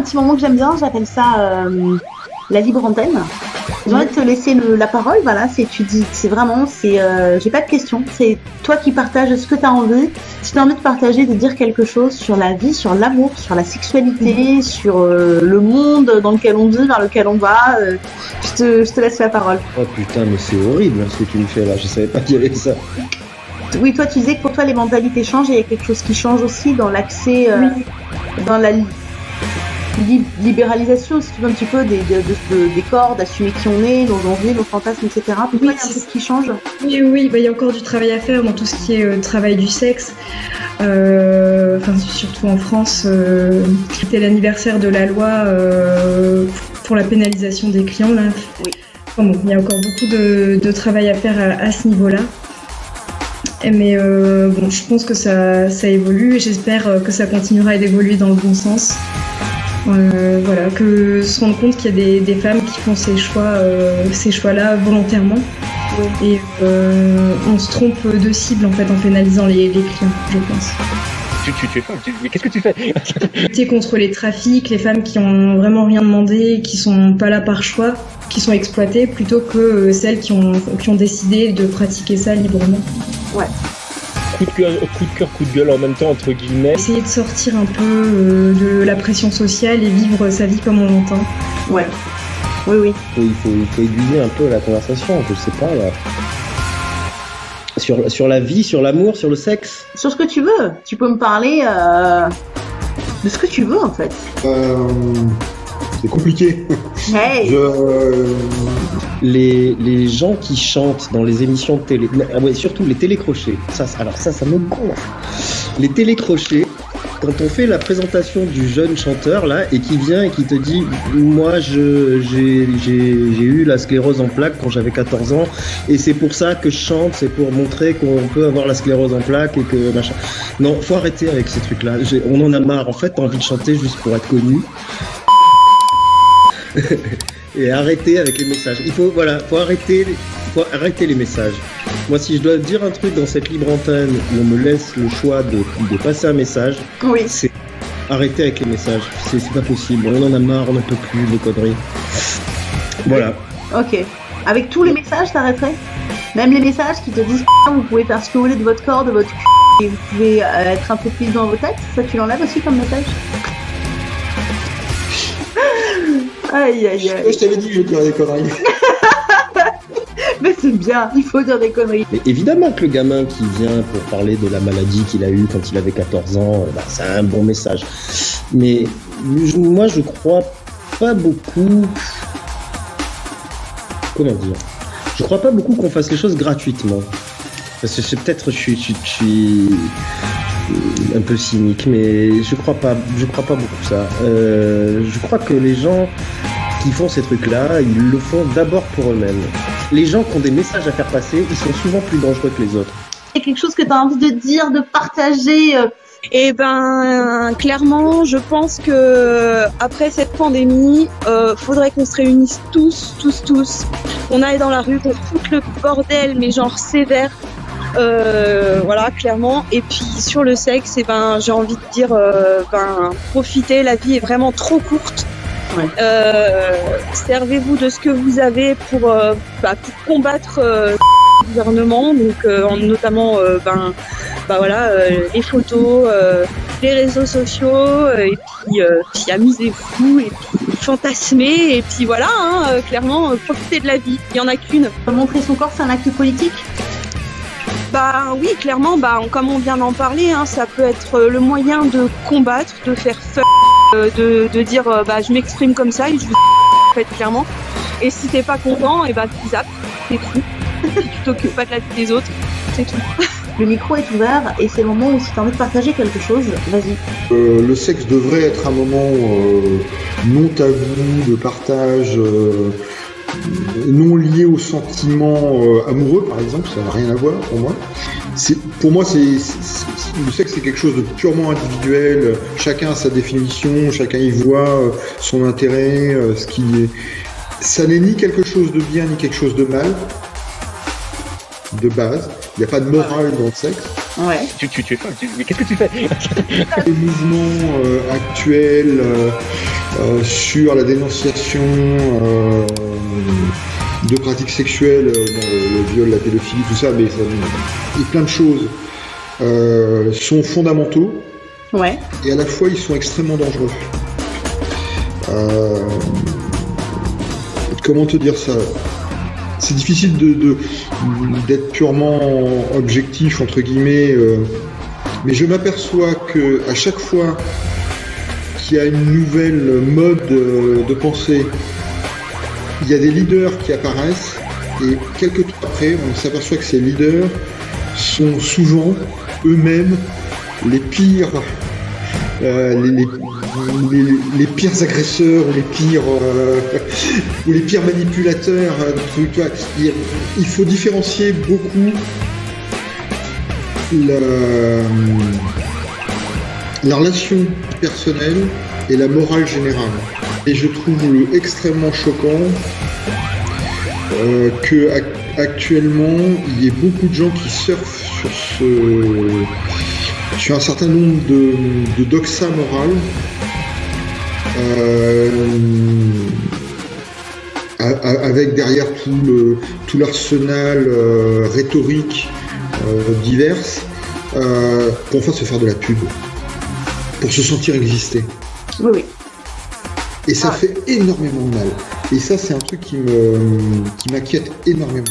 petit moment que j'aime bien, j'appelle ça euh, la libre antenne. J'ai envie de te laisser le- la parole, voilà, c'est tu dis, c'est vraiment, c'est, euh, j'ai pas de questions, c'est toi qui partages ce que tu as envie. Si tu as envie de partager, de dire quelque chose sur la vie, sur l'amour, sur la sexualité, sur euh, le monde dans lequel on vit, vers lequel on va, euh, je, te, je te laisse la parole. Oh putain, mais c'est horrible hein, ce que tu me fais là. Je savais pas qu'il y avait ça. Oui, toi tu disais que pour toi les mentalités changent et il y a quelque chose qui change aussi dans l'accès, dans la libéralisation, si tu veux, un petit peu des, de- de- de- des corps, d'assumer qui on est, nos envies, nos fantasmes, etc. Pour Oui, il y a un truc qui change? Oui, oui, bah, il y a encore du travail à faire dans tout ce qui est euh, travail du sexe. Euh, Enfin, surtout en France, euh, c'était l'anniversaire de la loi euh, pour la pénalisation des clients. Là. Oui. Enfin bon, il y a encore beaucoup de, de travail à faire à, à ce niveau-là. Mais bon, je pense que ça, ça évolue et j'espère que ça continuera d'évoluer dans le bon sens. Euh, voilà, que se rendre compte qu'il y a des, des femmes qui font ces choix, euh, ces choix-là volontairement. Et euh, on se trompe de cible en fait en pénalisant les, les clients, je pense. Tu, tu, tu, tu- mais qu'est-ce que tu fais? Lutter contre les trafics, les femmes qui ont vraiment rien demandé, qui sont pas là par choix, qui sont exploitées, plutôt que celles qui ont, qui ont décidé de pratiquer ça librement. Coup de, cœur, coup de cœur, coup de gueule en même temps, entre guillemets. Essayer de sortir un peu euh, de la pression sociale et vivre sa vie comme on l'entend. Ouais. Oui, oui. Faut- il, faut, il faut aiguiller un peu la conversation. Je sais pas là. Sur, sur la vie, sur l'amour, sur le sexe. Sur ce que tu veux. Tu peux me parler euh, de ce que tu veux, en fait. Euh, c'est compliqué. Hey Je, euh, Les, les gens qui chantent dans les émissions de télé, ah ouais, surtout les télécrochés. Ça, alors ça, ça me gonfle. Les télécrochés, quand on fait la présentation du jeune chanteur là et qui vient et qui te dit, moi, je j'ai j'ai- j'ai eu la sclérose en plaques quand j'avais 14 ans et c'est pour ça que je chante, c'est pour montrer qu'on peut avoir la sclérose en plaques et que machin. Non, faut arrêter avec ces trucs-là. J'ai- On en a marre. En fait, t'as envie de chanter juste pour être connu. et arrêter avec les messages. Il faut voilà, faut arrêter, faut arrêter les messages. Moi, si je dois dire un truc dans cette libre antenne où on me laisse le choix de, de passer un message, Oui. c'est arrêter avec les messages. C'est c'est pas possible. On en a marre, on n'en peut plus de conneries. Voilà. Ok. Avec tous les messages, t'arrêterais? Même les messages qui te disent vous pouvez faire ce que vous voulez de votre corps, de votre cul, et vous pouvez euh, être un peu plus dans vos têtes, ça tu l'enlèves aussi comme message? Aïe aïe aïe. je t'avais dit que je dirais des conneries. Mais c'est bien, il faut dire des conneries. Mais évidemment que le gamin qui vient pour parler de la maladie qu'il a eue quand il avait 14 ans, euh, bah, c'est un bon message. Mais moi, je crois pas beaucoup. Comment dire Je crois pas beaucoup qu'on fasse les choses gratuitement. Parce que c'est peut-être je suis, je suis- je suis un peu cynique, mais je crois pas, je crois pas beaucoup ça. Euh, je crois que les gens qui font ces trucs-là, ils le font d'abord pour eux-mêmes. Les gens qui ont des messages à faire passer, ils sont souvent plus dangereux que les autres. C'est quelque chose que tu as envie de dire, de partager. euh, Eh ben, clairement, je pense que après cette pandémie, euh, faudrait qu'on se réunisse tous, tous, tous, qu'on aille dans la rue, qu'on foute le bordel, mais genre sévère. Euh, voilà, clairement. Et puis sur le sexe, eh ben, j'ai envie de dire, euh, ben, profitez, la vie est vraiment trop courte. Ouais. Euh, servez-vous de ce que vous avez pour, euh, bah, pour combattre euh, le gouvernement, donc euh, en- notamment, euh, ben, bah voilà, euh, les photos, euh, les réseaux sociaux, euh, et puis, euh, puis amusez-vous, et puis fantasmez, et puis voilà, hein, euh, clairement, euh, profitez de la vie. Il y en a qu'une. Montrer son corps, c'est un acte politique? Bah oui, clairement, bah comme on vient d'en parler, hein, ça peut être le moyen de combattre, de faire euh, de, de dire euh, bah je m'exprime comme ça et je vous en fait clairement. Et si t'es pas content, et bah tu zappes, c'est tout. tu t'occupes pas de la vie des autres, c'est tout. Le micro est ouvert et c'est le moment où si tu as envie de partager quelque chose, vas-y. Euh, le sexe devrait être un moment euh, non tabou, de partage, euh, non lié aux sentiments euh, amoureux, par exemple, ça n'a rien à voir pour moi. C'est, pour moi, c'est- le sexe, c'est quelque chose de purement individuel. Chacun a sa définition, chacun y voit euh, son intérêt, euh, ce qui est. Ça n'est ni quelque chose de bien ni quelque chose de mal, de base. Il n'y a pas de morale dans le sexe. Ouais. Tu, tu, tu es folle, tu- mais qu'est-ce que tu fais Les mouvements euh, actuels euh, euh, sur la dénonciation euh, de pratiques sexuelles, euh, bon, le viol, la pédophilie, tout ça, mais ça, et plein de choses euh, sont fondamentaux Ouais. et à la fois ils sont extrêmement dangereux. Euh, comment te dire ça? C'est difficile de, de- d'être purement objectif entre guillemets, euh, mais je m'aperçois que à chaque fois qu'il y a une nouvelle mode de pensée, il y a des leaders qui apparaissent et quelques temps après, on s'aperçoit que ces leaders sont souvent eux-mêmes les pires euh, les, les- les- pires agresseurs ou les pires euh, ou les pires manipulateurs euh, tu vois. il, faut différencier beaucoup la, la relation personnelle et la morale générale et je trouve extrêmement choquant que ac- actuellement il y ait beaucoup de gens qui surfent sur ce sur un certain nombre de, de doxa morales euh, avec derrière tout le tout l'arsenal euh, rhétorique euh, diverse euh, pour enfin se faire de la pub pour se sentir exister Oui, oui. et ça Ah. fait énormément de mal et ça c'est un truc qui me qui m'inquiète énormément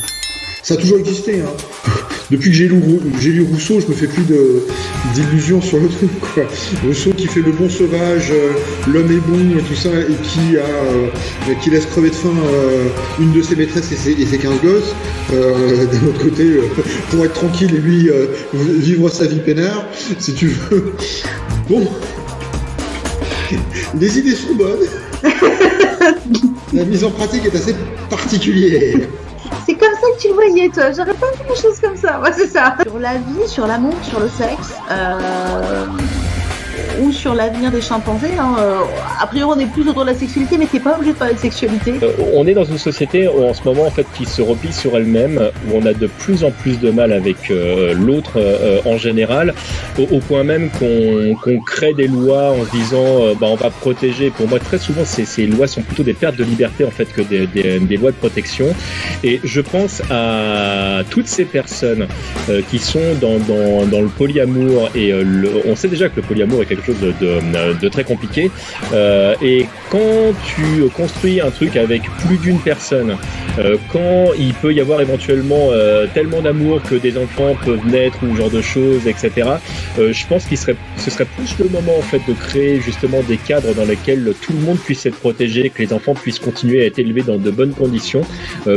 ça a toujours existé hein. Depuis que j'ai lu, Rousseau je me fais plus d'illusions sur le truc quoi. Rousseau qui fait le bon sauvage euh, l'homme est bon et tout ça et qui a euh, qui laisse crever de faim euh, une de ses maîtresses et ses, et ses 15 gosses d'un autre côté pour être tranquille et lui vivre sa vie peinard si tu veux. Bon. Les idées sont bonnes. La mise en pratique est assez particulière. C'est tu le voyais, toi. J'aurais pas vu les choses comme ça. Ouais, c'est ça. Sur la vie, sur l'amour, sur le sexe, euh, ou sur l'avenir des chimpanzés. Hein, euh, a priori, on est plus autour de la sexualité, mais t'es pas obligé de parler de sexualité. Euh, on est dans une société où, en ce moment en fait qui se replie sur elle-même, où on a de plus en plus de mal avec euh, l'autre euh, en général, au, point même qu'on crée des lois en se disant euh, bah, on va protéger. Pour moi, très souvent, ces, lois sont plutôt des pertes de liberté en fait que des, lois de protection. Et je pense à toutes ces personnes euh, qui sont dans, le polyamour et euh, on sait déjà que le polyamour est quelque chose de, très compliqué. Euh, et quand tu construis un truc avec plus d'une personne, euh, quand il peut y avoir éventuellement euh, tellement d'amour que des enfants peuvent naître ou ce genre de choses, etc. je pense qu'il serait, ce serait plus le moment en fait de créer justement des cadres dans lesquels tout le monde puisse être protégé, que les enfants puissent continuer à être élevés dans de bonnes conditions,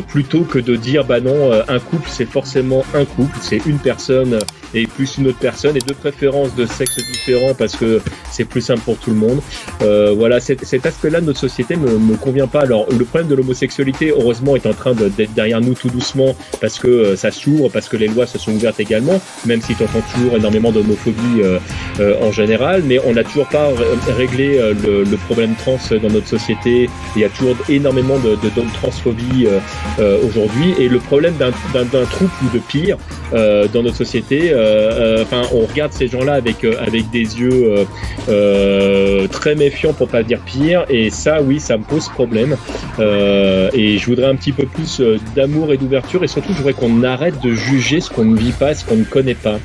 plutôt que de dire bah non, un couple c'est forcément un couple, c'est une personne et plus une autre personne et de préférence de sexe différent parce que c'est plus simple pour tout le monde. Euh, voilà, cet, aspect-là de notre société me, me convient pas. Alors, le problème de l'homosexualité, heureusement, est en train de- d'être derrière nous tout doucement parce que euh, ça s'ouvre, parce que les lois se sont ouvertes également, même si tu entends toujours énormément d'homophobie euh, euh, en général, mais on n'a toujours pas ré- réglé euh, le, le problème trans dans notre société. Il y a toujours énormément de, de, de transphobie euh, aujourd'hui, et le problème d'un troupe ou de pire dans notre société, euh, enfin, on regarde ces gens-là avec euh, avec des yeux euh, euh, très méfiants pour pas dire pire, et ça, oui, ça me pose problème. Euh, et je voudrais un petit peu plus euh, d'amour et d'ouverture, et surtout, je voudrais qu'on arrête de juger ce qu'on ne vit pas, ce qu'on ne connaît pas.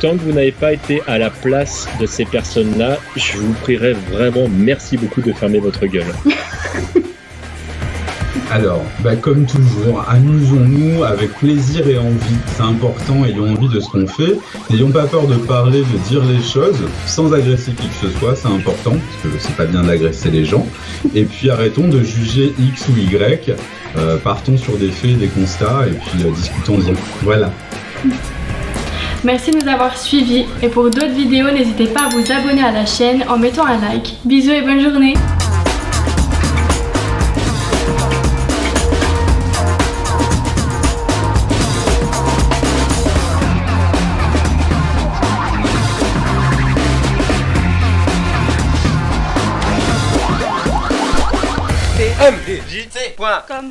Tant que vous n'avez pas été à la place de ces personnes-là, je vous prierai vraiment merci beaucoup de fermer votre gueule. Alors, bah, comme toujours, amusons-nous avec plaisir et envie. C'est important, ayons envie de ce qu'on fait. N'ayons pas peur de parler, de dire les choses, sans agresser qui que ce soit, c'est important, parce que c'est pas bien d'agresser les gens. Et puis arrêtons de juger X ou Y. Euh, partons sur des faits, des constats, et puis euh, discutons-en. Voilà. Merci de nous avoir suivis et pour d'autres vidéos, n'hésitez pas à vous abonner à la chaîne en mettant un like. Bisous et bonne journée 跟